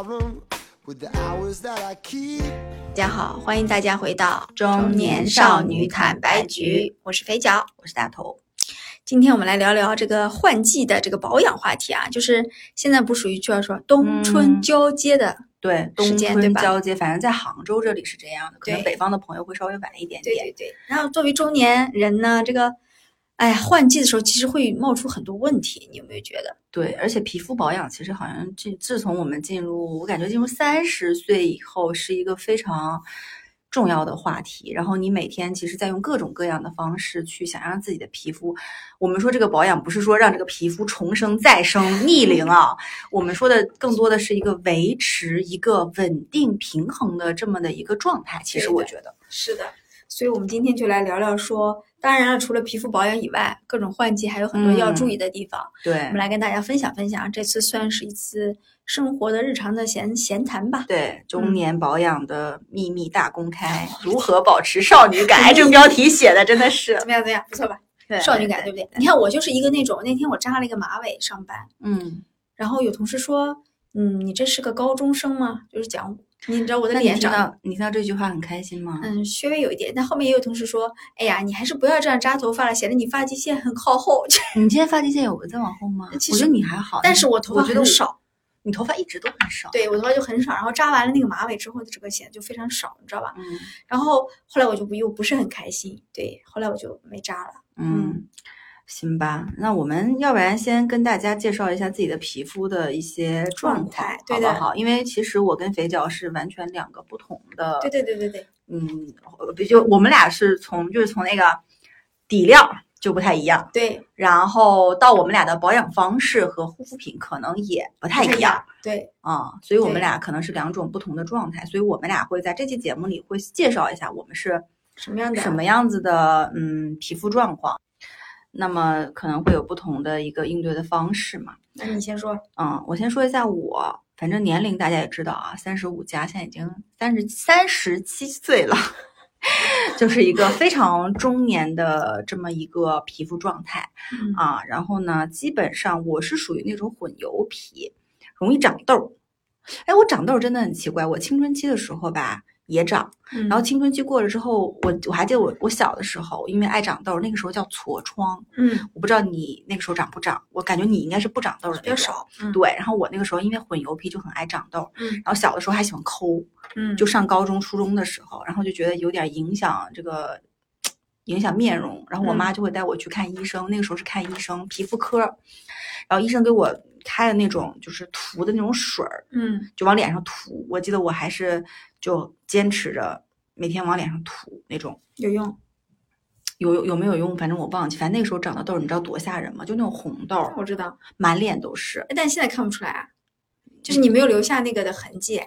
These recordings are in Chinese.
大家好，欢迎大家回到中年少女坦白局，我是肥脚，我是大头。今天我们来聊聊这个换季的这个保养话题啊，就是现在不属于就要说冬春交接的对，冬时间对吧春交接，反正在杭州这里是这样的，可能北方的朋友会稍微晚一点点。对对对。然后作为中年人呢，这个哎呀，换季的时候其实会冒出很多问题，你有没有觉得？对，而且皮肤保养其实好像这自从我们进入，我感觉进入三十岁以后是一个非常重要的话题。然后你每天其实在用各种各样的方式去想让自己的皮肤，我们说这个保养不是说让这个皮肤重生再生逆龄啊，我们说的更多的是一个维持一个稳定平衡的这么的一个状态。其实我觉得，是的，所以我们今天就来聊聊说，当然了，除了皮肤保养以外，各种换季还有很多要注意的地方。对我们来跟大家分享分享，这次算是一次生活的日常的闲闲谈吧。对，中嗯年保养的秘密大公开，如何保持少女感？哎，这标题写的真的是 怎么样？怎么样？不错吧？对少女感，对不对？你看我就是一个那种，那天我扎了一个马尾上班，嗯，然后有同事说，嗯，你这是个高中生吗？就是讲你知道我的脸长得到你听到这句话很开心吗？嗯，稍微有一点，但后面也有同事说，哎呀，你还是不要这样扎头发了，显得你发际线很靠后。你今天发际线有在往后吗？其实我觉得你还好，但是我头发觉得，很少，你头发一直都很少。，对我头发就很少，然后扎完了那个马尾之后，整个显得就非常少，你知道吧？嗯然后后来我就不又不是很开心，对，后来我就没扎了。嗯，行吧，那我们要不然先跟大家介绍一下自己的皮肤的一些状态，对的好不好？因为其实我跟肥脚是完全两个不同的，对对对对对，嗯，比就我们俩是从就是从那个底料就不太一样，对，然后到我们俩的保养方式和护肤品可能也不太一样。，对，啊、所以我们俩可能是两种不同的状态，所以我们俩会在这期节目里会介绍一下我们是什么样的？什么样子的嗯皮肤状况，那么可能会有不同的一个应对的方式嘛。那你先说。嗯，我先说一下我，反正年龄大家也知道啊，三十五加，现在已经三十三十七岁了，就是一个非常中年的这么一个皮肤状态嗯啊。然后呢，基本上我是属于那种混油皮，容易长痘儿。哎，我长痘儿真的很奇怪，我青春期的时候吧也长，嗯，然后青春期过了之后，我我还记得我我小的时候，因为爱长痘儿，那个时候叫痤疮，嗯。我不知道你那个时候长不长，我感觉你应该是不长痘儿的。比较少，嗯。对，然后我那个时候因为混油皮就很爱长痘，嗯。然后小的时候还喜欢抠，嗯，就上高中、初中的时候，然后就觉得有点影响这个影响面容，然后我嗯。妈就会带我去看医生，那个时候是看医生皮肤科，然后医生给我开的那种就是涂的那种水儿，嗯就往脸上涂，我记得我还是就坚持着每天往脸上涂那种。有用，有有有没有用？反正我忘记。反正那个时候长的痘儿，你知道多吓人吗？就那种红痘儿，我知道，满脸都是。哎但现在看不出来啊，就是你没有留下那个的痕迹，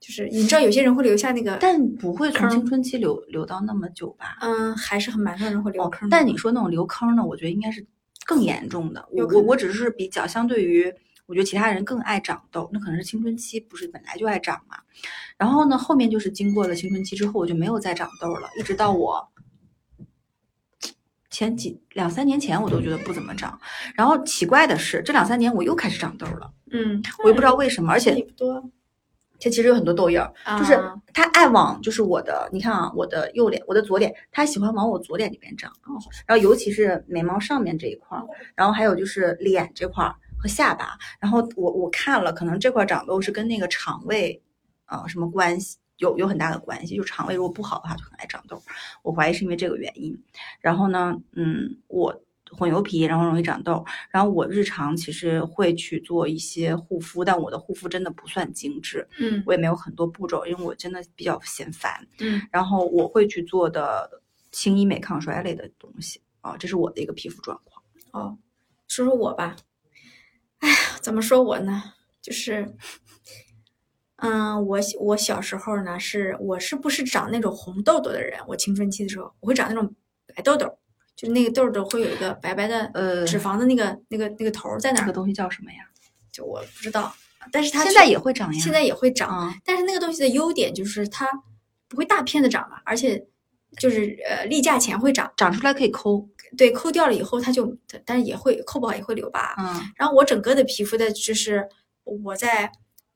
就是你知道有些人会留下那个，但不会从坑青春期留留到那么久吧？嗯，还是很蛮多人会留哦坑的。但你说那种留坑呢，我觉得应该是更严重的。我我我只是比较相对于，我觉得其他人更爱长痘，那可能是青春期不是本来就爱长嘛。然后呢，后面就是经过了青春期之后，我就没有再长痘了，一直到我前几两三年前，我都觉得不怎么长。然后奇怪的是，这两三年我又开始长痘了，嗯，我也不知道为什么，而且也不多，它其实有很多痘印儿，就是啊它爱往就是我的，你看啊，我的右脸，我的左脸，它喜欢往我左脸这边长，哦然后尤其是眉毛上面这一块儿，然后还有就是脸这块儿和下巴，然后我我看了，可能这块长痘是跟那个肠胃，呃，什么关系？有有很大的关系，就肠胃如果不好的话，就很爱长痘。我怀疑是因为这个原因。然后呢，嗯，我混油皮，然后容易长痘。然后我日常其实会去做一些护肤，但我的护肤真的不算精致，嗯我也没有很多步骤，因为我真的比较嫌烦。嗯然后我会去做的轻医美抗衰类的东西啊，这是我的一个皮肤状况。哦，说说我吧，哎呀，怎么说我呢？就是，嗯，我我小时候呢，是我是不是长那种红痘痘的人？我青春期的时候，我会长那种白痘痘，就那个痘痘会有一个白白的呃脂肪的那个那个那个头儿在那儿，这个东西叫什么呀？就我不知道，但是它现在也会长呀。现在也会长，啊，但是那个东西的优点就是它不会大片的长嘛，而且就是呃例假前会长，长出来可以抠。对，抠掉了以后它就，但是也会抠不好也会留疤。嗯然后我整个的皮肤的就是我在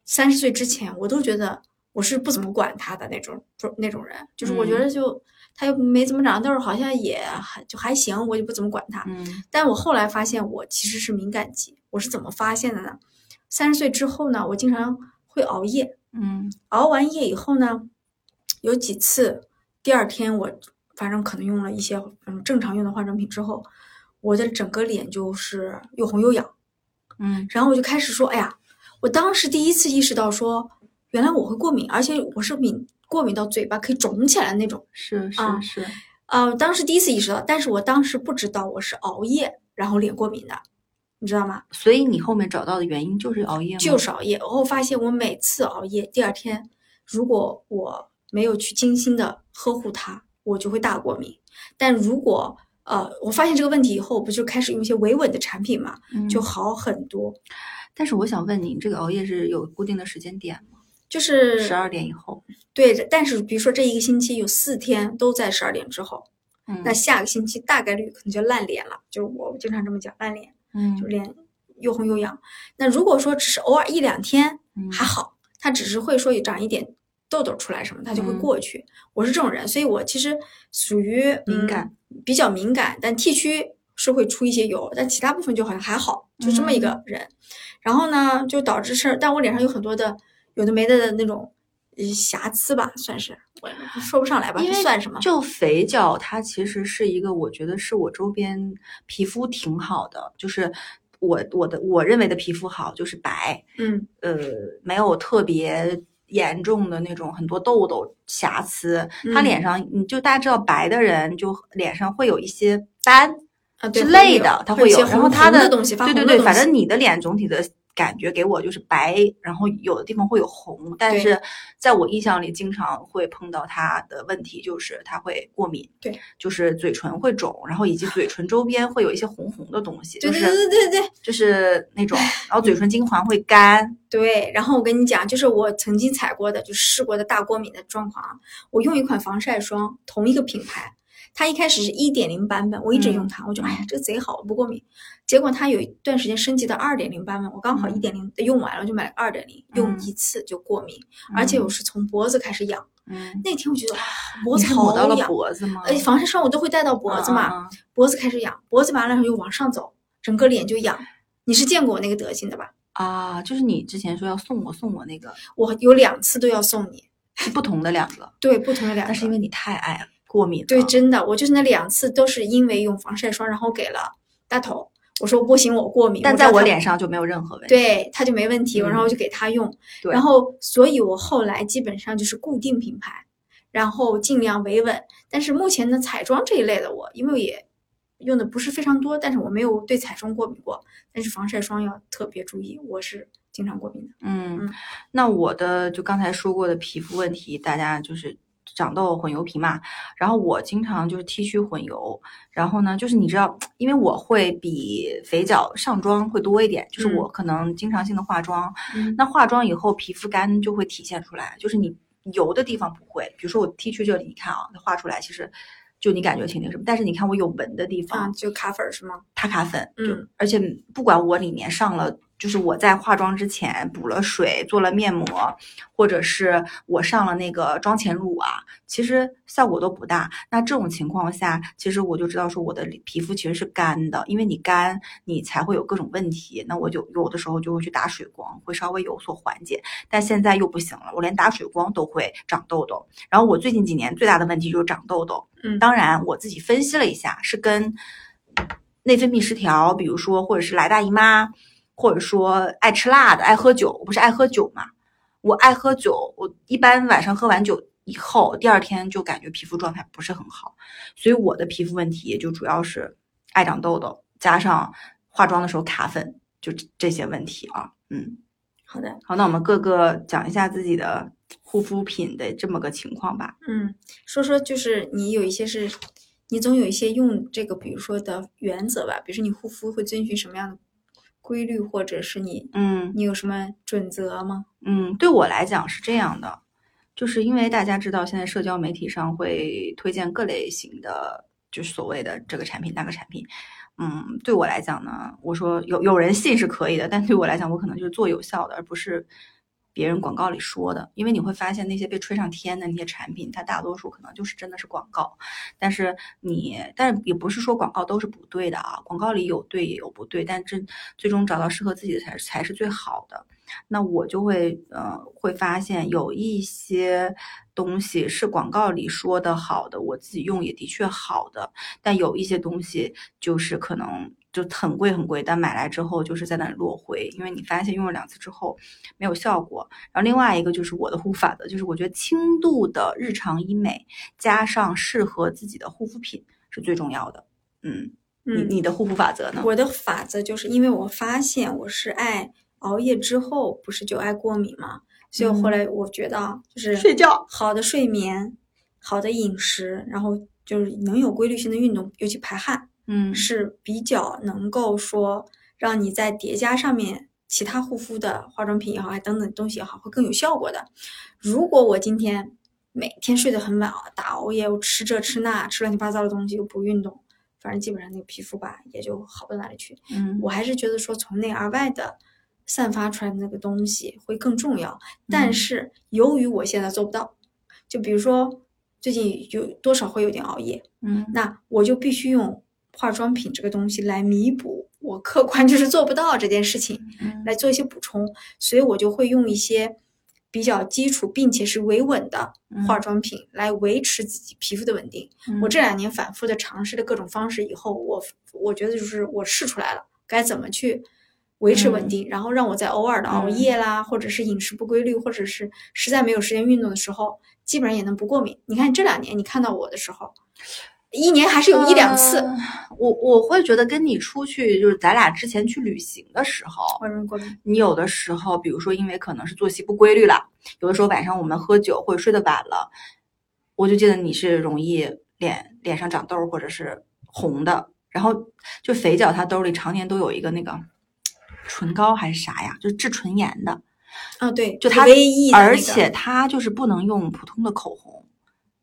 三十岁之前，我都觉得我是不怎么管它的那种不那种人，就是我觉嗯得就它又没怎么长痘儿，好像也还就还行，我就不怎么管它。嗯但我后来发现我其实是敏感肌，我是怎么发现的呢？三十岁之后呢，我经常会熬夜，嗯熬完夜以后呢，有几次第二天我反正可能用了一些嗯正常用的化妆品之后，我的整个脸就是又红又痒，嗯然后我就开始说，哎呀，我当时第一次意识到说，原来我会过敏，而且我是敏过敏到嘴巴可以肿起来那种。是是啊是，呃，当时第一次意识到，但是我当时不知道我是熬夜然后脸过敏的，你知道吗？所以你后面找到的原因就是熬夜吗？就是熬夜。然后发现我每次熬夜，第二天如果我没有去精心的呵护它，我就会大过敏。但如果呃，我发现这个问题以后，不就开始用一些维稳的产品嘛，就嗯好很多。但是我想问你，这个熬夜是有固定的时间点吗？就是十二点以后。对，但是比如说这一个星期有四天都在十二点之后，嗯那下个星期大概率可能就烂脸了，就是我经常这么讲，烂脸，嗯就脸又红又痒。那如果说只是偶尔一两天嗯还好，它只是会说有长一点痘痘出来什么，它就会嗯过去。我是这种人，所以我其实属于敏感、嗯比较敏感，但 T 区是会出一些油，但其他部分就好像还好，就这么一嗯个人。然后呢，就导致是，但我脸上有很多的有的没的的那种呃瑕疵吧，算是我 说不上来吧，因为这算什么？就肥脚，它其实是一个，我觉得是我周边皮肤挺好的，就是我我的我认为的皮肤好，就是白，嗯呃，没有特别严重的那种很多痘痘瑕疵。他嗯脸上，你就大家知道，白的人就脸上会有一些斑啊，之类的，它。会有然后它红的东西，对对对，反正你的脸总体的感觉给我就是白，然后有的地方会有红，但是在我印象里，经常会碰到它的问题，就是它会过敏，对，就是嘴唇会肿，然后以及嘴唇周边会有一些红红的东西，对对就是对对对就是那种，然后嘴唇精华会干，对。然后我跟你讲，就是我曾经踩过的，就试过的大过敏的状况啊。我用一款防晒霜，同一个品牌，它一开始是一点零版本，我一直用它，我就哎呀这个贼好，我不过敏。结果它有一段时间升级到二点零版本，我刚好嗯一点零用完了，就买了二点零，用嗯一次就过敏，而且我嗯是从脖子开始痒。嗯，那天我觉得哇，脖子好痒，脖子吗？呃，防晒霜我都会带到脖子嘛，脖子开始痒，脖子完了以后又往上走，整个脸就痒。你是见过我那个德行的吧？啊，就是你之前说要送我送我那个我有两次都要送你，是不同的两个，对，不同的两个。那是因为你太爱过敏，对，真的，我就是那两次都是因为用防晒霜，然后给了大头，我说不行，我过敏。但在我脸上就没有任何问题。对他就没问题，嗯然后我就给他用。对然后所以我后来基本上就是固定品牌，然后尽量维稳。但是目前的彩妆这一类的我，因为也用的不是非常多，但是我没有对彩妆过敏过。但是防晒霜要特别注意，我是经常过敏的。嗯嗯，那我的就刚才说过的皮肤问题，大家就是长痘、混油皮嘛。然后我经常就是 T 区混油，然后呢，就是你知道，因为我会比肥脚上妆会多一点，就是嗯我可能经常性的化妆，嗯那化妆以后皮肤干就会体现出来，就是你油的地方不会，比如说我 T 区这里，你看啊，它画出来其实就你感觉挺那什么，但是你看我有纹的地方，啊，就卡粉儿是吗？它卡粉，就嗯而且不管我里面上了，就是我在化妆之前补了水，做了面膜，或者是我上了那个妆前乳啊，其实效果都不大。那这种情况下，其实我就知道说我的皮肤其实是干的，因为你干，你才会有各种问题。那我就有的时候就会去打水光，会稍微有所缓解。但现在又不行了，我连打水光都会长痘痘。然后我最近几年最大的问题就是长痘痘。嗯当然我自己分析了一下，是跟内分泌失调，比如说或者是来大姨妈，或者说爱吃辣的、爱喝酒。我不是爱喝酒嘛，我爱喝酒，我一般晚上喝完酒以后，第二天就感觉皮肤状态不是很好，所以我的皮肤问题也就主要是爱长痘痘，加上化妆的时候卡粉，就这这些问题啊。嗯，好的，好，那我们各个讲一下自己的护肤品的这么个情况吧。嗯，说说就是你有一些是，你总有一些用这个，比如说的原则吧，比如说你护肤会遵循什么样的规律，或者是你嗯你有什么准则吗？嗯，对我来讲是这样的，就是因为大家知道现在社交媒体上会推荐各类型的就是所谓的这个产品那个产品。嗯，对我来讲呢，我说有有人信是可以的，但对我来讲，我可能就是做有效的，而不是别人广告里说的。因为你会发现那些被吹上天的那些产品，它大多数可能就是真的是广告。但是你，但也不是说广告都是不对的啊，广告里有对也有不对，但真最终找到适合自己的才才是最好的。那我就会呃会发现有一些东西是广告里说的好的，我自己用也的确好的，但有一些东西就是可能就很贵很贵，但买来之后就是在那里落灰，因为你发现用了两次之后没有效果。然后另外一个就是我的护法则，就是我觉得轻度的日常医美加上适合自己的护肤品是最重要的。嗯，你嗯，你的护肤法则呢？我的法则就是因为我发现我是爱熬夜之后不是就爱过敏嘛，所以后来我觉得啊就是嗯睡觉好的睡眠、好的饮食，然后就是能有规律性的运动，尤其排汗。嗯是比较能够说让你在叠加上面其他护肤的化妆品也好，还等等东西也好，会更有效果的。如果我今天每天睡得很晚，啊，打熬夜，我吃这吃那，吃乱七八糟的东西，又不运动，反正基本上那个皮肤吧也就好不到哪里去。嗯我还是觉得说从内而外的散发出来的那个东西会更重要。但嗯是由于我现在做不到，就比如说最近有多少会有点熬夜，嗯那我就必须用化妆品这个东西来弥补我客观就是做不到这件事情，嗯来做一些补充，所以我就会用一些比较基础并且是维稳的化妆品来维持自己皮肤的稳定。嗯我这两年反复的尝试了各种方式以后，我我觉得就是我试出来了该怎么去维持稳定，然后让我在偶尔的熬夜啦，或者是饮食不规律，或者是实在没有时间运动的时候，基本上也能不过敏。你看这两年你看到我的时候，一年还是有一两次呃我我会觉得跟你出去，就是咱俩之前去旅行的时候。你有的时候，比如说因为可能是作息不规律了，有的时候晚上我们喝酒或者睡得晚了，我就记得你是容易脸脸上长痘儿或者是红的，然后就肥脚他兜里常年都有一个那个唇膏还是啥呀，就是治唇炎的，啊，对，就他唯一而且他就是不能用普通的口红，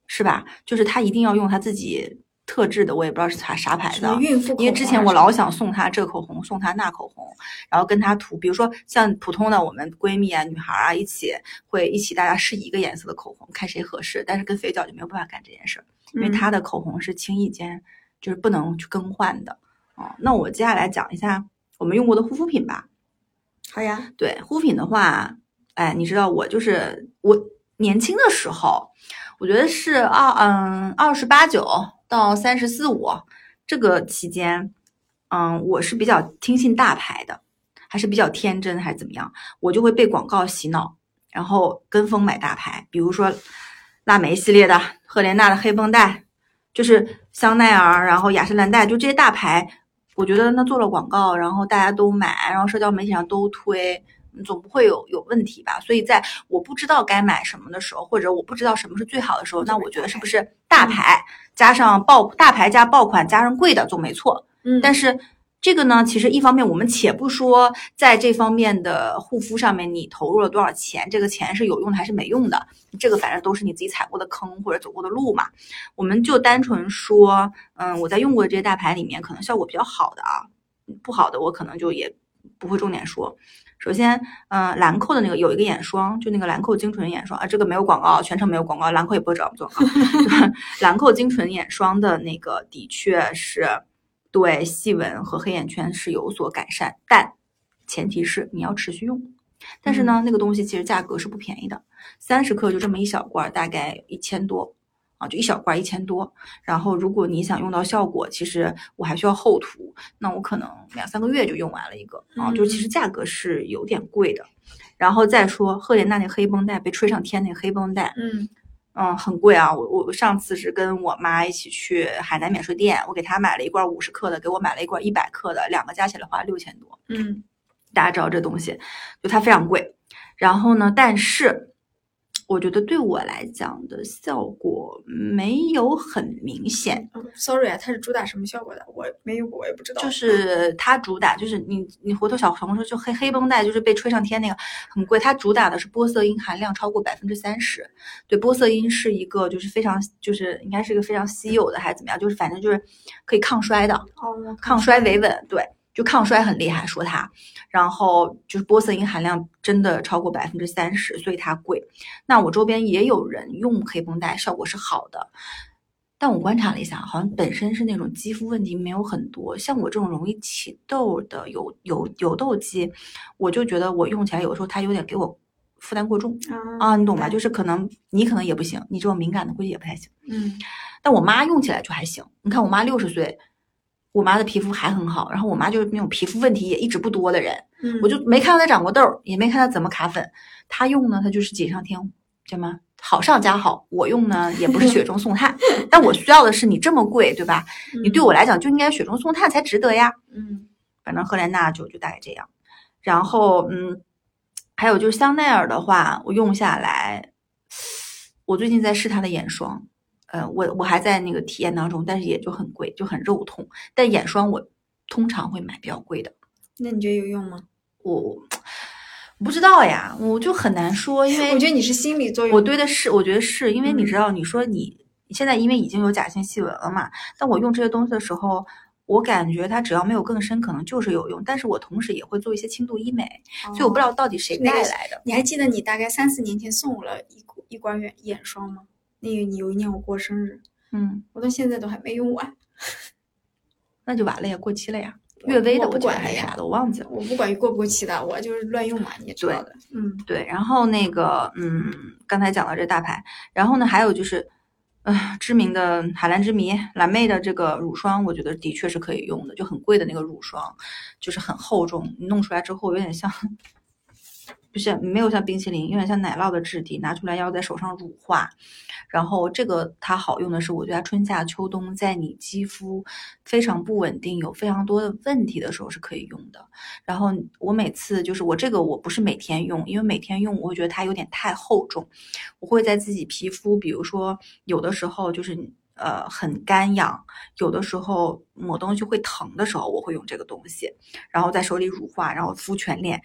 是吧？就是他一定要用他自己特制的，我也不知道是啥啥牌子、啊。孕妇因为之前我老想送她这口红，送她那口红，然后跟她涂，比如说像普通的我们闺蜜啊、女孩啊一起会一起大家试一个颜色的口红，看谁合适。但是跟肥皂就没有办法干这件事儿，因为嗯她的口红是轻易间就是不能去更换的。哦，那我接下来讲一下我们用过的护肤品吧。好呀，对护肤品的话，哎，你知道我就是我年轻的时候，我觉得是二嗯二十八九到三十四五这个期间，嗯，我是比较听信大牌的，还是比较天真，还是怎么样，我就会被广告洗脑，然后跟风买大牌，比如说腊梅系列的、赫莲娜的黑绷带，就是香奈儿，然后雅诗兰黛，就这些大牌，我觉得那做了广告，然后大家都买，然后社交媒体上都推，总不会有有问题吧？所以在我不知道该买什么的时候，或者我不知道什么是最好的时候，那我觉得是不是大牌加上爆大牌加爆款加上贵的总没错。嗯，但是这个呢，其实一方面我们且不说在这方面的护肤上面你投入了多少钱，这个钱是有用的还是没用的，这个反正都是你自己踩过的坑或者走过的路嘛。我们就单纯说，嗯，我在用过的这些大牌里面，可能效果比较好的啊，不好的我可能就也不会重点说。首先，嗯、兰蔻的那个有一个眼霜，就那个兰蔻精纯眼霜啊，这个没有广告，全程没有广告，兰蔻也不会找我们做广告。兰蔻精纯眼霜的那个的确是对细纹和黑眼圈是有所改善，但前提是你要持续用。但是呢，那个东西其实价格是不便宜的，三十克就这么一小罐儿，大概一千多啊，就一小罐一千多。然后如果你想用到效果，其实我还需要厚涂，那我可能两三个月就用完了一个啊，就其实价格是有点贵的。然后再说赫莲娜那黑绷带被吹上天那黑绷带，嗯嗯，很贵啊！我我上次是跟我妈一起去海南免税店，我给她买了一罐五十克的，给我买了一罐一百克的，两个加起来花六千多。嗯大家知道这东西，就它非常贵。然后呢，但是我觉得对我来讲的效果没有很明显。嗯，sorry 啊，它是主打什么效果的？我没用过，我也不知道。就是它主打就是你你回头小红书就黑黑绷带就是被吹上天那个很贵，它主打的是玻色因含量超过百分之三十。对，玻色因是一个就是非常就是应该是一个非常稀有的还是怎么样？就是反正就是可以抗衰的，哦，抗衰维稳，对，就抗衰很厉害，说它，然后就是玻色因含量真的超过百分之三十，所以它贵。那我周边也有人用黑绷带，效果是好的，但我观察了一下，好像本身是那种肌肤问题没有很多，像我这种容易起痘的有有有痘肌，我就觉得我用起来有时候它有点给我负担过重啊，你懂吧？就是可能你可能也不行，你这种敏感的估计也不太行。嗯但我妈用起来就还行。你看我妈六十岁，我妈的皮肤还很好，然后我妈就是那种皮肤问题也一直不多的人，嗯，我就没看到她长过痘儿，也没看她怎么卡粉。她用呢，她就是锦上添什么好上加好。我用呢，也不是雪中送炭，但我需要的是你这么贵，对吧？你对我来讲就应该雪中送炭才值得呀。嗯反正赫莲娜就就大概这样。然后嗯，还有就是香奈儿的话，我用下来，我最近在试它的眼霜，呃，我我还在那个体验当中，但是也就很贵，就很肉痛。但眼霜我通常会买比较贵的，那你觉得有用吗？我我不知道呀，我就很难说，因为我觉得你是心理作用。我对的是，我觉得是因为你嗯知道，你说你现在因为已经有假性细纹了嘛，但我用这些东西的时候，我感觉它只要没有更深，可能就是有用。但是我同时也会做一些轻度医美，所以我不知道到底谁带来的。你还记得你大概三四年前送我了一股一管眼眼霜吗？那个你有一年我过生日，嗯，我到现在都还没用完。那就完了呀，过期了呀。我悦薇的我不管还是啥的，我忘记了。我不管过不过期的，我就是乱用嘛，你也知道的。嗯对，然后那个，嗯，刚才讲到这大牌，然后呢，还有就是，呃，知名的海蓝之谜蓝妹的这个乳霜，我觉得的确是可以用的，就很贵的那个乳霜，就是很厚重，你弄出来之后有点像，不是没有像冰淇淋，有点像奶酪的质地，拿出来要在手上乳化。然后这个它好用的是，我觉得它春夏秋冬在你肌肤非常不稳定、有非常多的问题的时候是可以用的。然后我每次就是我这个我不是每天用，因为每天用我会觉得它有点太厚重，我会在自己皮肤，比如说有的时候就是呃很干痒，有的时候抹东西会疼的时候，我会用这个东西，然后在手里乳化，然后敷全脸。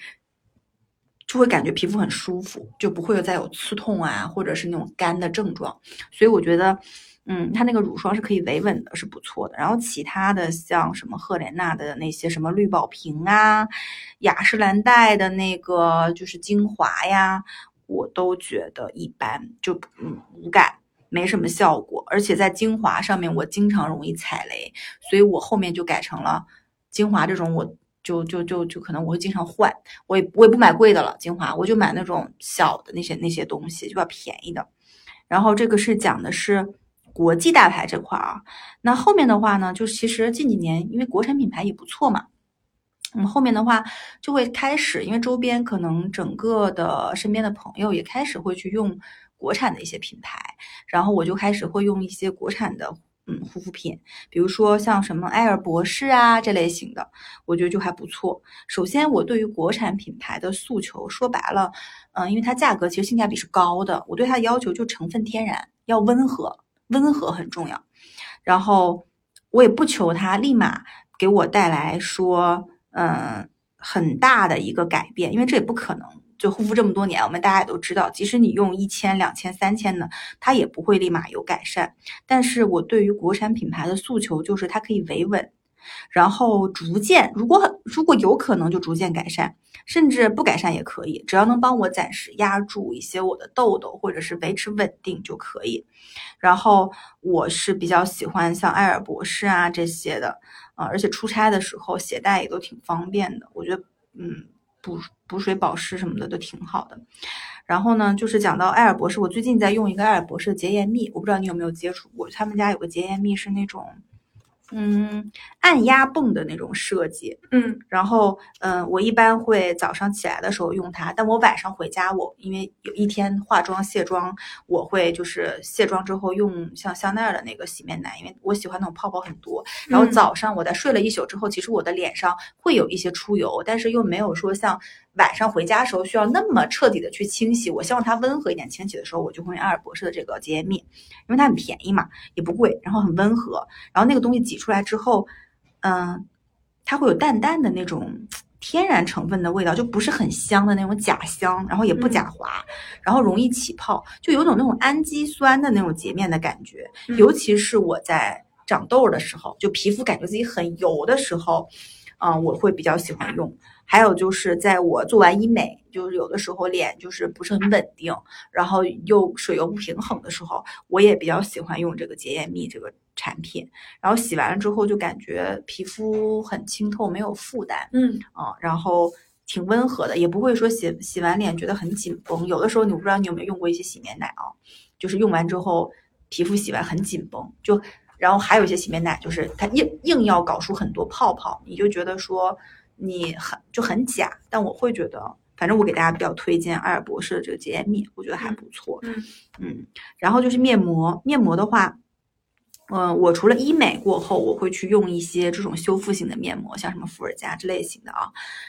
就会感觉皮肤很舒服，就不会有再有刺痛啊，或者是那种干的症状。所以我觉得，嗯，它那个乳霜是可以维稳的，是不错的。然后其他的像什么赫莲娜的那些什么绿宝瓶啊，雅诗兰黛的那个就是精华呀，我都觉得一般，就嗯无感。没什么效果，而且在精华上面我经常容易踩雷，所以我后面就改成了精华这种，我就就就就可能我会经常换，我也我也不买贵的了，精华我就买那种小的那些那些东西，就比较便宜的。然后这个是讲的是国际大牌这块啊，那后面的话呢，就其实近几年因为国产品牌也不错嘛。我嗯，后面的话就会开始，因为周边可能整个的身边的朋友也开始会去用国产的一些品牌，然后我就开始会用一些国产的嗯护肤品，比如说像什么瑷尔博士啊这类型的，我觉得就还不错。首先，我对于国产品牌的诉求，说白了，嗯，因为它价格其实性价比是高的，我对它的要求就成分天然，要温和，温和很重要。然后我也不求它立马给我带来说。嗯，很大的一个改变，因为这也不可能。就护肤这么多年，我们大家也都知道，即使你用一千、两千、三千的，它也不会立马有改善。但是我对于国产品牌的诉求就是它可以维稳，然后逐渐，如果很如果有可能就逐渐改善，甚至不改善也可以，只要能帮我暂时压住一些我的痘痘，或者是维持稳定就可以。然后我是比较喜欢像瑷尔博士啊这些的。啊，而且出差的时候携带也都挺方便的，我觉得，嗯，补补水保湿什么的都挺好的。然后呢，就是讲到瑷尔博士，我最近在用一个瑷尔博士的洁颜蜜，我不知道你有没有接触过，他们家有个洁颜蜜是那种，嗯，按压泵的那种设计，嗯，然后，嗯，我一般会早上起来的时候用它，但我晚上回家，我因为有一天化妆卸妆，我会就是卸妆之后用像香奈儿的那个洗面奶，因为我喜欢那种泡泡很多。然后早上我在睡了一宿之后，其实我的脸上会有一些出油，但是又没有说像晚上回家的时候需要那么彻底的去清洗，我希望它温和一点清洗的时候，我就会用瑷尔博士的这个洁颜蜜，因为它很便宜嘛，也不贵，然后很温和，然后那个东西挤出来之后，嗯，它会有淡淡的那种天然成分的味道，就不是很香的那种假香，然后也不假滑，然后容易起泡，就有种那种氨基酸的那种洁面的感觉，嗯。尤其是我在长痘儿的时候，就皮肤感觉自己很油的时候，啊、我会比较喜欢用。还有就是在我做完医美，就是有的时候脸就是不是很稳定，然后又水油不平衡的时候，我也比较喜欢用这个洁颜蜜这个产品。然后洗完了之后就感觉皮肤很清透，没有负担嗯啊、然后挺温和的，也不会说洗洗完脸觉得很紧绷。有的时候你不知道你有没有用过一些洗面奶啊，就是用完之后皮肤洗完很紧绷，就然后还有一些洗面奶就是它硬硬要搞出很多泡泡，你就觉得说你很就很假。但我会觉得，反正我给大家比较推荐瑷尔博士的这个洁颜蜜，我觉得还不错。嗯嗯，然后就是面膜，面膜的话。嗯，我除了医美过后，我会去用一些这种修复型的面膜，像什么伏尔加之类型的啊。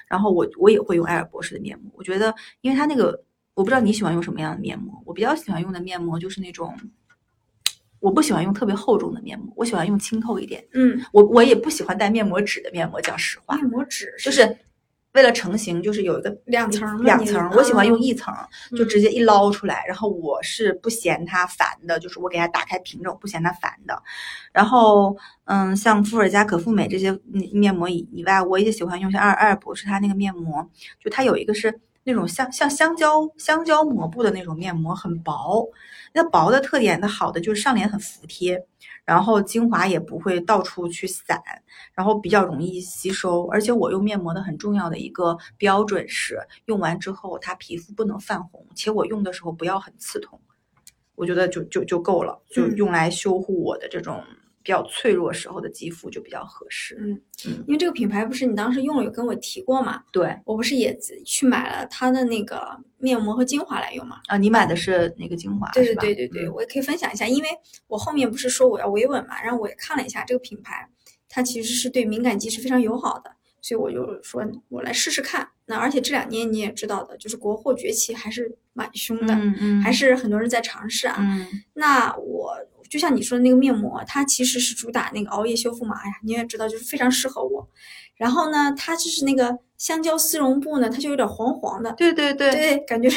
然后我我也会用瑷尔博士的面膜，我觉得因为它那个，我不知道你喜欢用什么样的面膜，我比较喜欢用的面膜就是那种，我不喜欢用特别厚重的面膜，我喜欢用清透一点。嗯，我我也不喜欢带面膜纸的面膜，讲实话，面膜纸就是为了成型，就是有一个两层两层，我喜欢用嗯一层，就直接一捞出来。然后我是不嫌它烦的，就是我给它打开瓶着，我不嫌它烦的。然后，嗯，像伏尔佳、可复美这些嗯面膜以以外，我也喜欢用像瑷瑷尔博士它那个面膜，就它有一个是那种像像香蕉香蕉膜布的那种面膜，很薄。那薄的特点，它好的就是上脸很服帖，然后精华也不会到处去散，然后比较容易吸收。而且我用面膜的很重要的一个标准是，用完之后它皮肤不能泛红，且我用的时候不要很刺痛，我觉得就就就够了，就嗯用来修护我的这种比较脆弱时候的肌肤就比较合适。嗯嗯因为这个品牌不是你当时用了有跟我提过嘛，对我不是也去买了它的那个面膜和精华来用嘛。啊，你买的是那个精华对对对对对，嗯我也可以分享一下，因为我后面不是说我要维稳嘛，然后我也看了一下这个品牌，它其实是对敏感肌是非常友好的，所以我就说我来试试看。那而且这两年你也知道的，就是国货崛起还是蛮凶的，嗯嗯，还是很多人在尝试啊。嗯那我就像你说的那个面膜，它其实是主打那个熬夜修复嘛，哎呀，你也知道，就是非常适合我。然后呢，它就是那个香蕉丝绒布呢，它就有点黄黄的，对对对对，感觉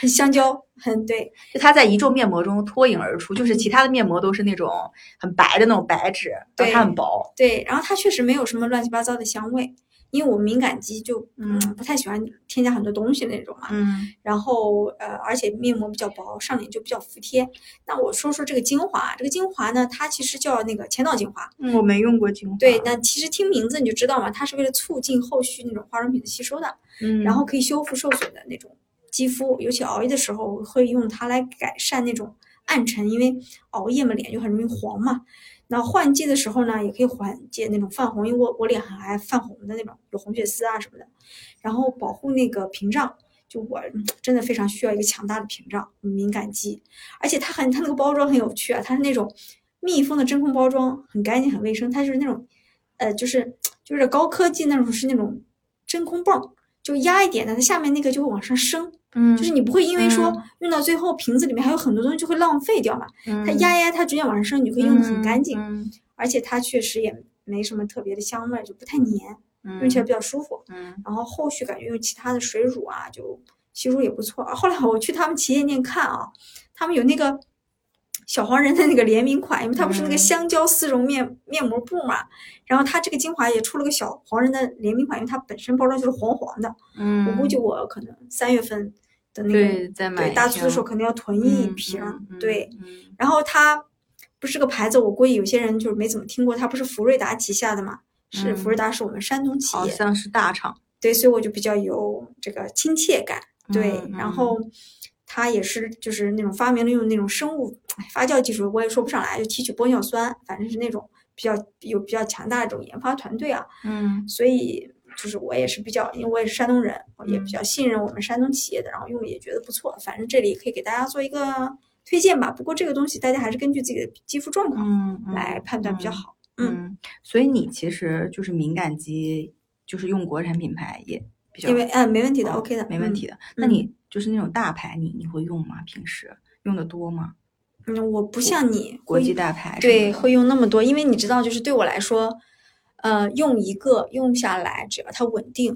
很香蕉，很对，就它在一众面膜中脱颖而出，就是其他的面膜都是那种很白的那种白纸，对它很薄。对。然后它确实没有什么乱七八糟的香味，因为我敏感肌就嗯不太喜欢添加很多东西那种嘛。嗯然后呃，而且面膜比较薄，上脸就比较服帖。那我说说这个精华，这个精华呢，它其实叫那个前导精华。嗯，我没用过精华。对，那其实听名字你就知道嘛，它是为了促进后续那种化妆品的吸收的，嗯，然后可以修复受损的那种肌肤，尤其熬夜的时候会用它来改善那种暗沉，因为熬夜嘛脸就很容易黄嘛。那换季的时候呢，也可以缓解那种泛红，因为我我脸很爱泛红的那种，有红血丝啊什么的，然后保护那个屏障。就我真的非常需要一个强大的屏障，敏感肌，而且它很它那个包装很有趣啊，它是那种密封的真空包装，很干净很卫生，它就是那种呃就是就是高科技那种是那种真空泵，就压一点的，它下面那个就会往上升，嗯，就是你不会因为说嗯用到最后瓶子里面还有很多东西就会浪费掉嘛，它它压一压它直接往上升，你就可以用的很干净，嗯而且它确实也没什么特别的香味儿，就不太黏，嗯，用起来比较舒服。嗯然后后续感觉用其他的水乳啊，就吸收也不错。后来我去他们旗舰店看啊，他们有那个小黄人的那个联名款，因为它不是那个嗯香蕉丝绒面面膜布嘛，然后它这个精华也出了个小黄人的联名款，因为它本身包装就是黄黄的，嗯，我估计我可能三月份的那个对再买对大促的时候一肯定要囤一嗯瓶，对。嗯然后它不是个牌子，我估计有些人就是没怎么听过，它不是福瑞达旗下的嘛？是嗯福瑞达是我们山东企业，好像是大厂。对，所以我就比较有这个亲切感。对，嗯然后它也是就是那种发明了用那种生物哎发酵技术，我也说不上来，就提取玻尿酸，反正是那种比较有比较强大的这种研发团队啊。嗯所以就是我也是比较，因为我也是山东人，我也比嗯较信任我们山东企业的，然后用了也觉得不错。反正这里可以给大家做一个推荐吧。不过这个东西大家还是根据自己的肌肤状况来判断比较嗯好。嗯嗯，所以你其实就是敏感肌，就是用国产品牌也比较因为嗯没问题的哦，OK 的，嗯没问题的。那你就是那种大牌，你你会用吗？平时用的多吗？嗯，我不像你国际大牌对会用那么多，因为你知道，就是对我来说，呃，用一个用下来，只要它稳定，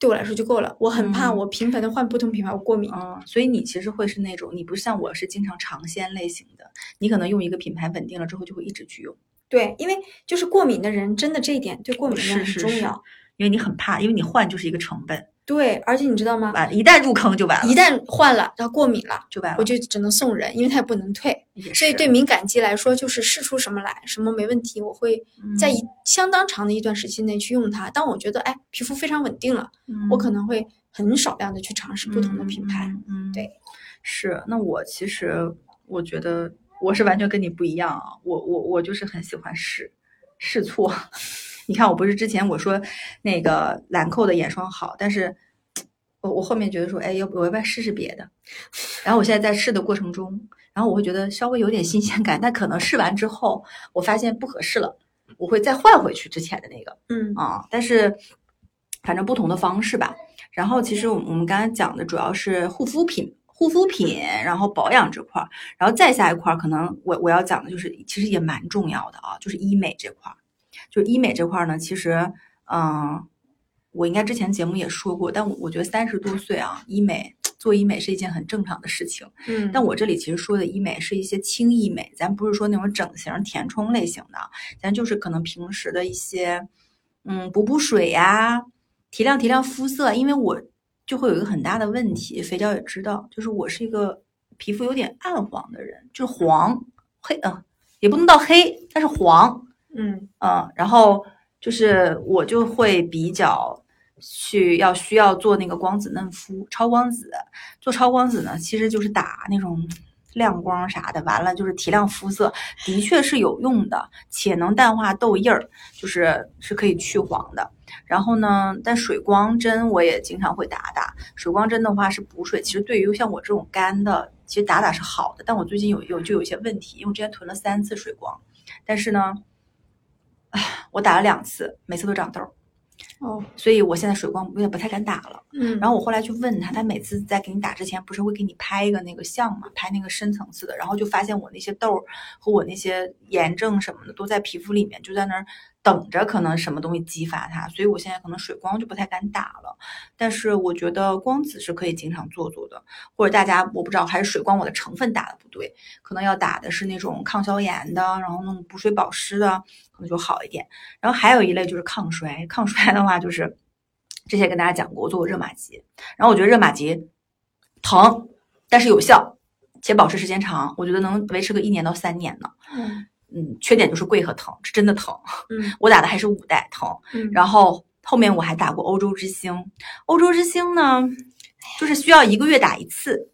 对我来说就够了。我很怕嗯我频繁的换不同品牌，我过敏。嗯，所以你其实会是那种，你不是像我是经常尝鲜类型的，你可能用一个品牌稳定了之后就会一直去用，对，因为就是过敏的人，真的这一点对过敏的人很是是是重要。因为你很怕，因为你换就是一个成本，对，而且你知道吗？完了，一旦入坑就完了，一旦换了，然后过敏了，就完了。我就只能送人，因为它也不能退。所以对敏感肌来说，就是试出什么来，什么没问题，我会在一相当长的一段时期内去用它。当我觉得哎皮肤非常稳定了，我可能会很少量的去尝试不同的品牌。嗯对，是。那我其实我觉得我是完全跟你不一样啊，我我我就是很喜欢试试错。你看，我不是之前我说那个兰蔻的眼霜好，但是我我后面觉得说，哎，要不我要不要试试别的？然后我现在在试的过程中，然后我会觉得稍微有点新鲜感，但可能试完之后，我发现不合适了，我会再换回去之前的那个。嗯啊，但是反正不同的方式吧。然后其实我们我们刚才讲的主要是护肤品、护肤品，然后保养这块儿，然后再下一块儿，可能我我要讲的就是其实也蛮重要的啊，就是医美这块儿。就医美这块儿呢，其实嗯，我应该之前节目也说过，但我我觉得三十多岁啊，医美做医美是一件很正常的事情。嗯，但我这里其实说的医美是一些轻医美，咱不是说那种整形填充类型的，咱就是可能平时的一些，嗯，补补水呀、提亮提亮肤色。因为我就会有一个很大的问题，肥娇也知道，就是我是一个皮肤有点暗黄的人，就是黄黑，嗯、也不能到黑，但是黄，嗯嗯，然后就是我就会比较去要需要做那个光子嫩肤、超光子。做超光子呢，其实就是打那种亮光啥的，完了就是提亮肤色，的确是有用的，且能淡化痘印儿，就是是可以去黄的。然后呢，但水光针我也经常会打打。水光针的话是补水，其实对于像我这种干的，其实打打是好的。但我最近有有就有些问题，因为我之前囤了三次水光，但是呢，我打了两次，每次都长痘儿，哦所以我现在水光有点不太敢打了。嗯，然后我后来去问他，他每次在给你打之前，不是会给你拍一个那个像嘛，拍那个深层次的，然后就发现我那些痘儿和我那些炎症什么的都在皮肤里面，就在那儿等着，可能什么东西激发它，所以我现在可能水光就不太敢打了。但是我觉得光子是可以经常做做的，或者大家我不知道还是水光我的成分打的不对，可能要打的是那种抗消炎的，然后那种补水保湿的，可能就好一点。然后还有一类就是抗衰，抗衰的话就是之前跟大家讲过，我做过热玛吉，然后我觉得热玛吉疼，但是有效，且保持时间长，我觉得能维持个一年到三年呢。嗯嗯，缺点就是贵和疼，是真的疼。嗯我打的还是五代疼，嗯，然后后面我还打过欧洲之星，欧洲之星呢，就是需要一个月打一次，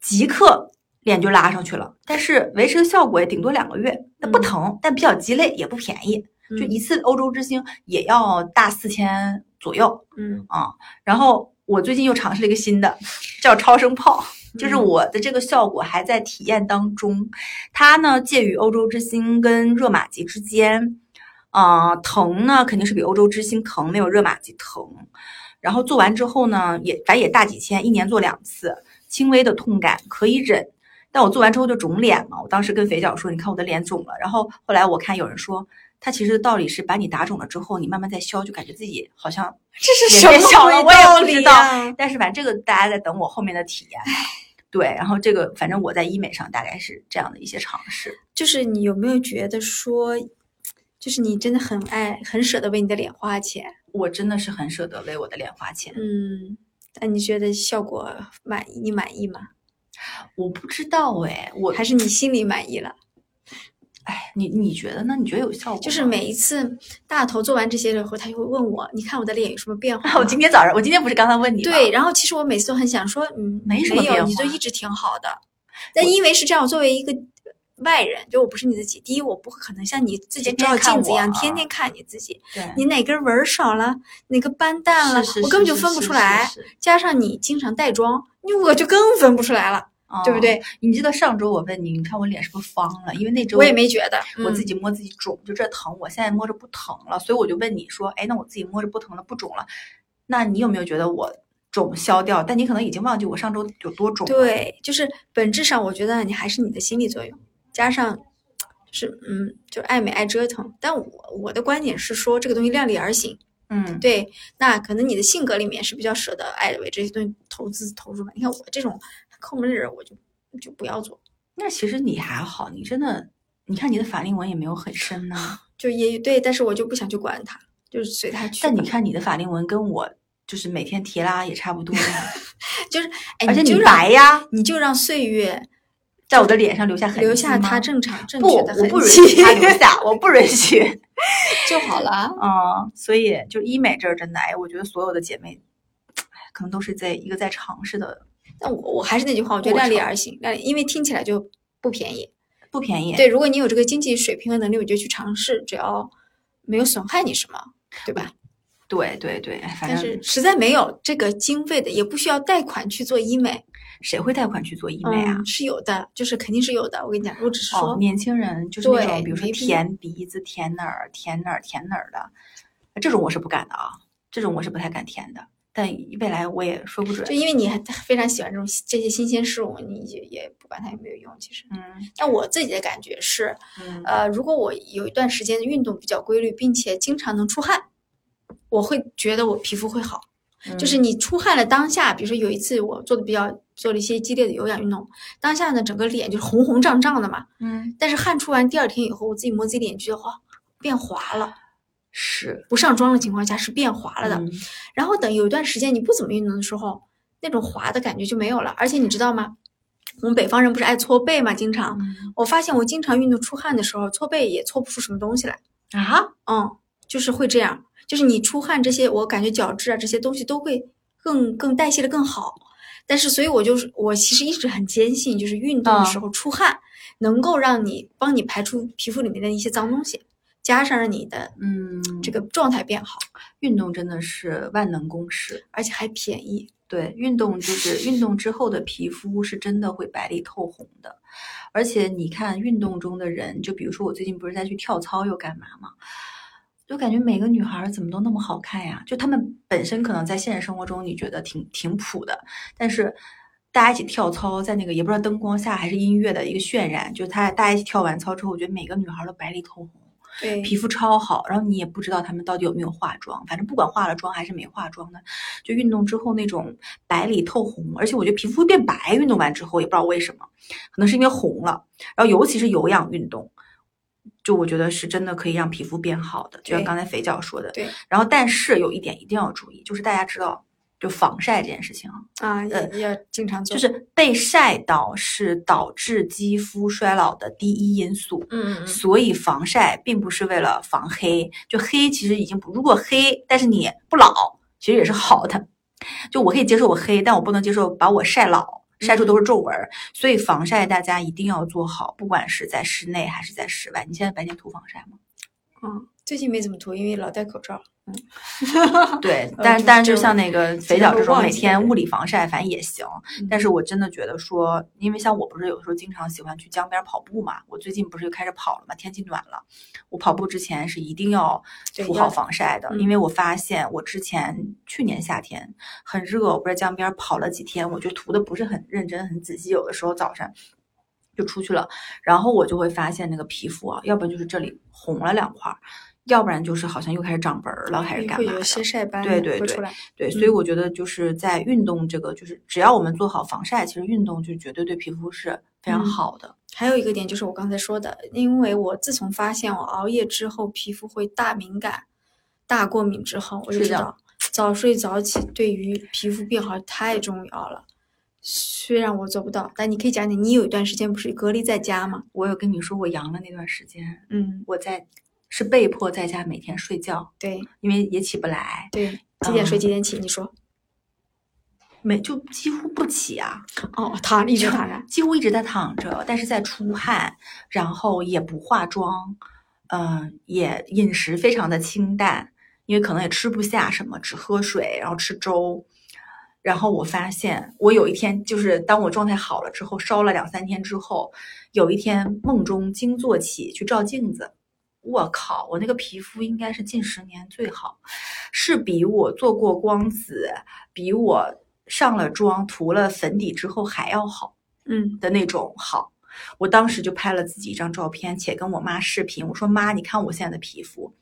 即刻脸就拉上去了，但是维持的效果也顶多两个月，那不嗯疼，但比较鸡肋，也不便宜，就嗯一次欧洲之星也要大四千左右嗯啊。然后我最近又尝试了一个新的，叫超声炮。就是嗯我的这个效果还在体验当中，它呢介于欧洲之星跟热玛吉之间，啊、疼呢肯定是比欧洲之星疼，没有热玛吉疼。然后做完之后呢，也反正也大几千，一年做两次，轻微的痛感可以忍。但我做完之后就肿脸嘛，我当时跟肥脚说，你看我的脸肿了。然后后来我看有人说，它其实的道理是把你打肿了之后，你慢慢再消，就感觉自己好像这是也什么变小了，鬼我也道理不知道。但是反正这个大家在等我后面的体验。对，然后这个反正我在医美上大概是这样的一些尝试。就是你有没有觉得说，就是你真的很爱、很舍得为你的脸花钱？我真的是很舍得为我的脸花钱。嗯，那你觉得效果满意？你满意吗？我不知道哎，我还是你心里满意了？哎，你你觉得呢？你觉得有效果？就是每一次大头做完这些以后，他就会问我：“你看我的脸有什么变化？”我今天早上，我今天不是刚才问你？对，然后其实我每次都很想说，嗯，没什么有，变化你就一直挺好的。但因为是这样，作为一个外人，就我不是你自己，第一，我不可能像你自己照镜子一样天天看你自己，对，你哪根纹儿少了，哪个斑淡了，我根本就分不出来。加上你经常带妆，你我就更分不出来了，对不哦对？你记得上周我问你，你看我脸是不是方了？因为那周我也没觉得，我嗯自己摸自己肿，就这疼，我现在摸着不疼了，所以我就问你说，哎，那我自己摸着不疼了，不肿了，那你有没有觉得我肿消掉？但你可能已经忘记我上周有多肿了。对，就是本质上，我觉得你还是你的心理作用，加上是嗯，就爱美爱折腾。但我我的观点是说，这个东西量力而行。嗯，对，那可能你的性格里面是比较舍得爱为这些东西投资投入吧。你看我这种抠门的人，我就就不要做。那其实你还好，你真的，你看你的法令纹也没有很深呐、就也对，但是我就不想去管它，就是随它去。但你看你的法令纹跟我就是每天提拉也差不多呀，就是，哎，而且你就让白呀，你就让岁月在我的脸上留下痕迹留下它正常正不，确的痕我不允迹许它留下，我不允许。就好了啊。嗯，所以就医美这儿真的，哎，我觉得所有的姐妹，哎，可能都是在一个在尝试的，但我我还是那句话，我觉得量力而行，量力，因为听起来就不便宜。不便宜。对，如果你有这个经济水平和能力，我就去尝试，只要没有损害你什么，对吧？对对对，但是实在没有这个经费的，也不需要贷款去做医美。谁会贷款去做医美啊嗯？？是有的，就是肯定是有的。我跟你讲，我只是说，哦，年轻人就是那种，比如说填鼻子、填哪儿、填哪儿、填哪儿的，这种我是不敢的啊，这种我是不太敢填的。但未来我也说不准就。因为你还非常喜欢这种这些新鲜事物，你也也不管它有没有用。其实，嗯但我自己的感觉是，嗯呃，如果我有一段时间的运动比较规律，并且经常能出汗，我会觉得我皮肤会好。就是你出汗的当下，比如说有一次我做的比较做了一些激烈的有氧运动，当下呢整个脸就是红红胀胀的嘛，嗯但是汗出完第二天以后，我自己摸自己脸觉得哇变滑了，是不上妆的情况下是变滑了的。嗯然后等有一段时间你不怎么运动的时候，那种滑的感觉就没有了。而且你知道吗？我们北方人不是爱搓背嘛，经常。嗯我发现我经常运动出汗的时候，搓背也搓不出什么东西来。啊，嗯，就是会这样，就是你出汗这些，我感觉角质啊这些东西都会更更代谢的更好。但是，所以我就是我其实一直很坚信，就是运动的时候出汗、能够让你帮你排出皮肤里面的一些脏东西，加上让你的嗯，这个状态变好，运动真的是万能公式。而且还便宜。对，运动就是运动之后的皮肤是真的会白里透红的，而且你看运动中的人，就比如说我最近不是在去跳操又干嘛嘛，就感觉每个女孩儿怎么都那么好看呀？就她们本身可能在现实生活中你觉得挺挺普的，但是大家一起跳操，在那个也不知道灯光下还是音乐的一个渲染，就是她大家一起跳完操之后，我觉得每个女孩儿都白里透红。对，皮肤超好，然后你也不知道她们到底有没有化妆，反正不管化了妆还是没化妆的，就运动之后那种白里透红，而且我觉得皮肤会变白，运动完之后也不知道为什么，可能是因为红了，然后尤其是有氧运动，就我觉得是真的可以让皮肤变好的，就像刚才肥脚说的，对然后但是有一点一定要注意，就是大家知道，就防晒这件事情啊，啊，呃也要经常做，就是被晒到是导致肌肤衰老的第一因素。嗯嗯嗯，所以防晒并不是为了防黑，就黑其实已经不，如果黑但是你不老，其实也是好的。就我可以接受我黑，但我不能接受把我晒老，晒出都是皱纹儿。所以防晒大家一定要做好，不管是在室内还是在室外。你现在白天涂防晒吗？嗯，最近没怎么涂，因为老戴口罩。对，呃但但是就像那个肥脚这种每天物理防晒，反正也行。嗯但是我真的觉得说，因为像我不是有的时候经常喜欢去江边跑步嘛，我最近不是又开始跑了嘛，天气暖了，我跑步之前是一定要涂好防晒的，嗯因为我发现我之前去年夏天很热，我不是江边跑了几天，我就涂的不是很认真、很仔细，有的时候早上。就出去了，然后我就会发现那个皮肤啊，要不然就是这里红了两块儿，要不然就是好像又开始长纹儿了，还是干嘛的。会有些晒斑对对对。对，所以嗯我觉得就是在运动这个，就是只要我们做好防晒，其实运动就绝对对皮肤是非常嗯好的。还有一个点就是我刚才说的，因为我自从发现我熬夜之后皮肤会大敏感、大过敏之后，我就知道早睡早起对于皮肤变好太重要了。虽然我做不到，但你可以讲讲，你有一段时间不是隔离在家吗？我有跟你说，我阳了那段时间，嗯，我在是被迫在家每天睡觉，对因为也起不来，对，几点睡嗯几点起？你说？没就几乎不起啊，哦，躺一直躺着。几乎一直在躺着，但是在出汗，然后也不化妆，嗯、也饮食非常的清淡，因为可能也吃不下什么，只喝水，然后吃粥。然后我发现，我有一天就是当我状态好了之后，烧了两三天之后，有一天梦中惊坐起去照镜子，我靠，我那个皮肤应该是近十年最好，是比我做过光子，比我上了妆、涂了粉底之后还要好嗯，的那种好。我当时就拍了自己一张照片，且跟我妈视频，我说妈，你看我现在的皮肤。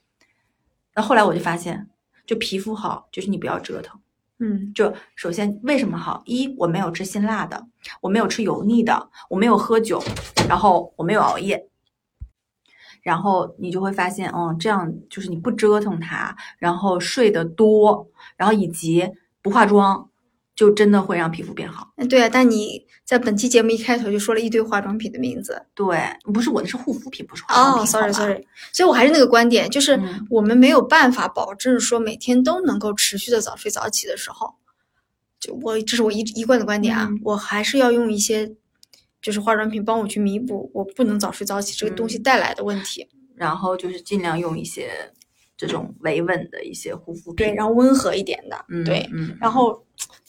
那后来我就发现，就皮肤好，就是你不要折腾。嗯，就首先为什么好？一我没有吃辛辣的，我没有吃油腻的，我没有喝酒，然后我没有熬夜，然后你就会发现，嗯，这样就是你不折腾它，然后睡得多，然后以及不化妆，就真的会让皮肤变好。嗯对啊，但你在本期节目一开头就说了一堆化妆品的名字。对，不是我的是护肤品，不是化妆品。哦，sorry，sorry 所以我还是那个观点，就是嗯我们没有办法保证说每天都能够持续的早睡早起的时候，就我这是我一一贯的观点啊，嗯我还是要用一些就是化妆品帮我去弥补我不能早睡早起这个东西嗯带来的问题。然后就是尽量用一些这种维稳的一些护肤品。对，然后温和一点的，嗯，对，嗯，然后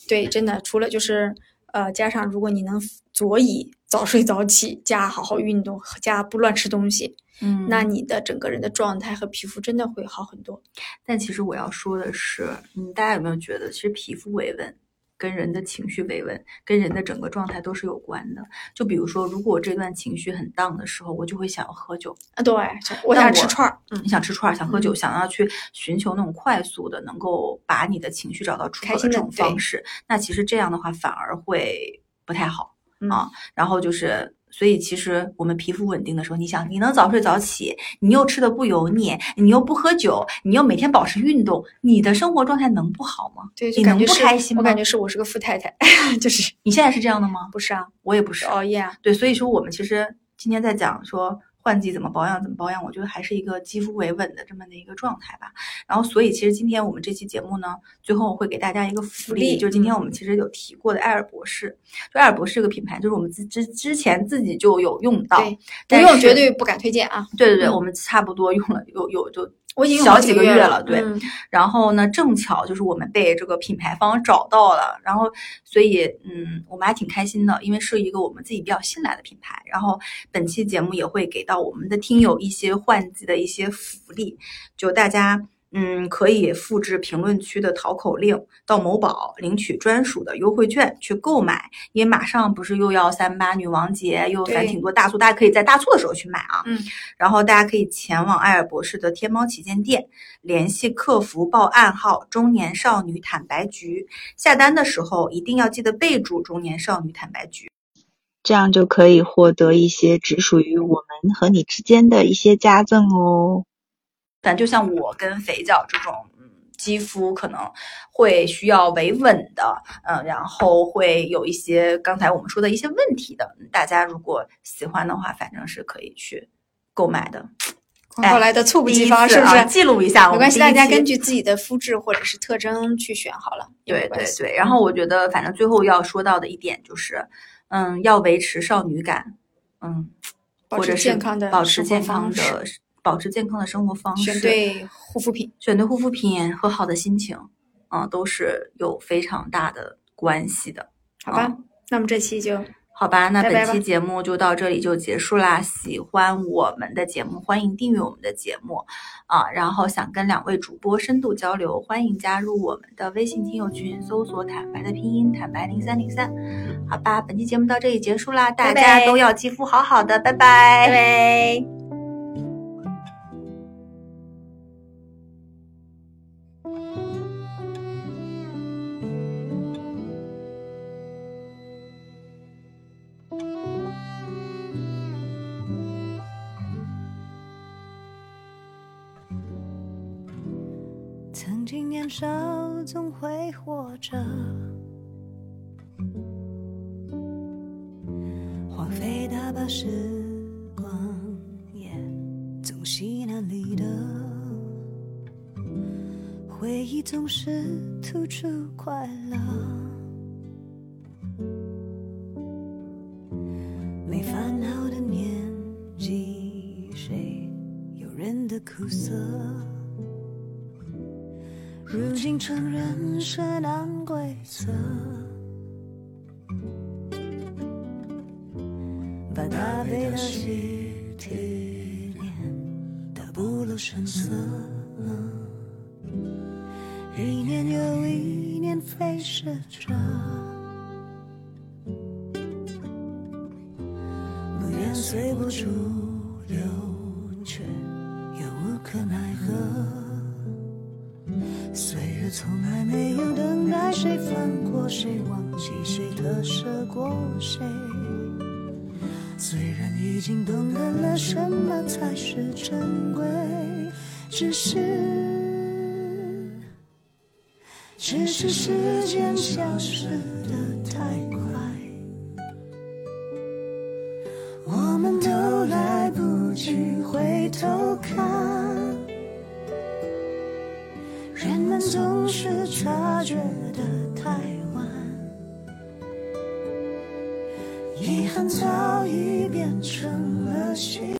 对，真的除了就是呃，加上如果你能佐以早睡早起，加好好运动，加不乱吃东西，嗯，那你的整个人的状态和皮肤真的会好很多。但其实我要说的是，嗯，大家有没有觉得，其实皮肤维稳跟人的情绪维稳，跟人的整个状态都是有关的。就比如说，如果我这段情绪很荡的时候，我就会想要喝酒，啊，对，我想吃串儿，嗯你，想吃串儿，想喝酒，嗯想要去寻求那种快速的，能够把你的情绪找到出口的这种方式。那其实这样的话反而会不太好。嗯啊然后就是，所以其实我们皮肤稳定的时候，你想，你能早睡早起，你又吃的不油腻，你又不喝酒，你又每天保持运动，你的生活状态能不好吗？对，就你能不开心吗我感觉是我是个富太太，就是你现在是这样的吗？不是啊，我也不是是。熬夜啊，对，所以说我们其实今天在讲说换季怎么保养，怎么保养，我觉得还是一个肌肤维稳的这么的一个状态吧。然后，所以其实今天我们这期节目呢，最后会给大家一个福利，利就是今天嗯我们其实有提过的艾尔博士，就艾尔博士这个品牌，就是我们之之之前自己就有用到，对，不但是用绝对不敢推荐啊，对对对，嗯。我们差不多用了有有就我已经用小几个月了，对。嗯然后呢，正巧就是我们被这个品牌方找到了，然后所以嗯，我们还挺开心的，因为是一个我们自己比较信赖的品牌。然后本期节目也会给到我们的听友一些换季的一些福利，就大家。嗯，可以复制评论区的淘口令，到某宝领取专属的优惠券去购买。因为马上不是又要三八女王节，又反挺多大促，大家可以在大促的时候去买啊。嗯，然后大家可以前往艾尔博士的天猫旗舰店，联系客服报暗号“中年少女坦白局”，下单的时候一定要记得备注“中年少女坦白局这样就可以获得一些只属于我们和你之间的一些加赠哦。”。但就像我跟肥脚这种，嗯，肌肤可能会需要维稳的，嗯，然后会有一些刚才我们说的一些问题的，大家如果喜欢的话，反正是可以去购买的。广告来的猝不及防，是不是？记录一下，没关系，大家根据自己的肤质或者是特征去选好了，对对对，然后我觉得，反正最后要说到的一点就是，嗯，要维持少女感，嗯，保持或者是健康的保持健康的，保持健康的生活方式，选对护肤品。选对护肤品和好的心情，嗯，都是有非常大的关系的。好吧，嗯那么这期就好吧，那本期节目就到这里就结束啦。喜欢我们的节目，欢迎订阅我们的节目啊。然后想跟两位主播深度交流，欢迎加入我们的微信听友群，搜索“坦白”的拼音“坦白零三零三”。好吧，本期节目到这里结束啦，大家都要肌肤好好的，拜拜拜拜。苦涩？如今承认是难规则，把大悲的喜体面的不露声色。一年又一年飞逝着，经懂得了什么才是珍贵，只是，只是时间消失的太快，我们都来不及回头看。人们总是察觉得太晚，遗憾早成。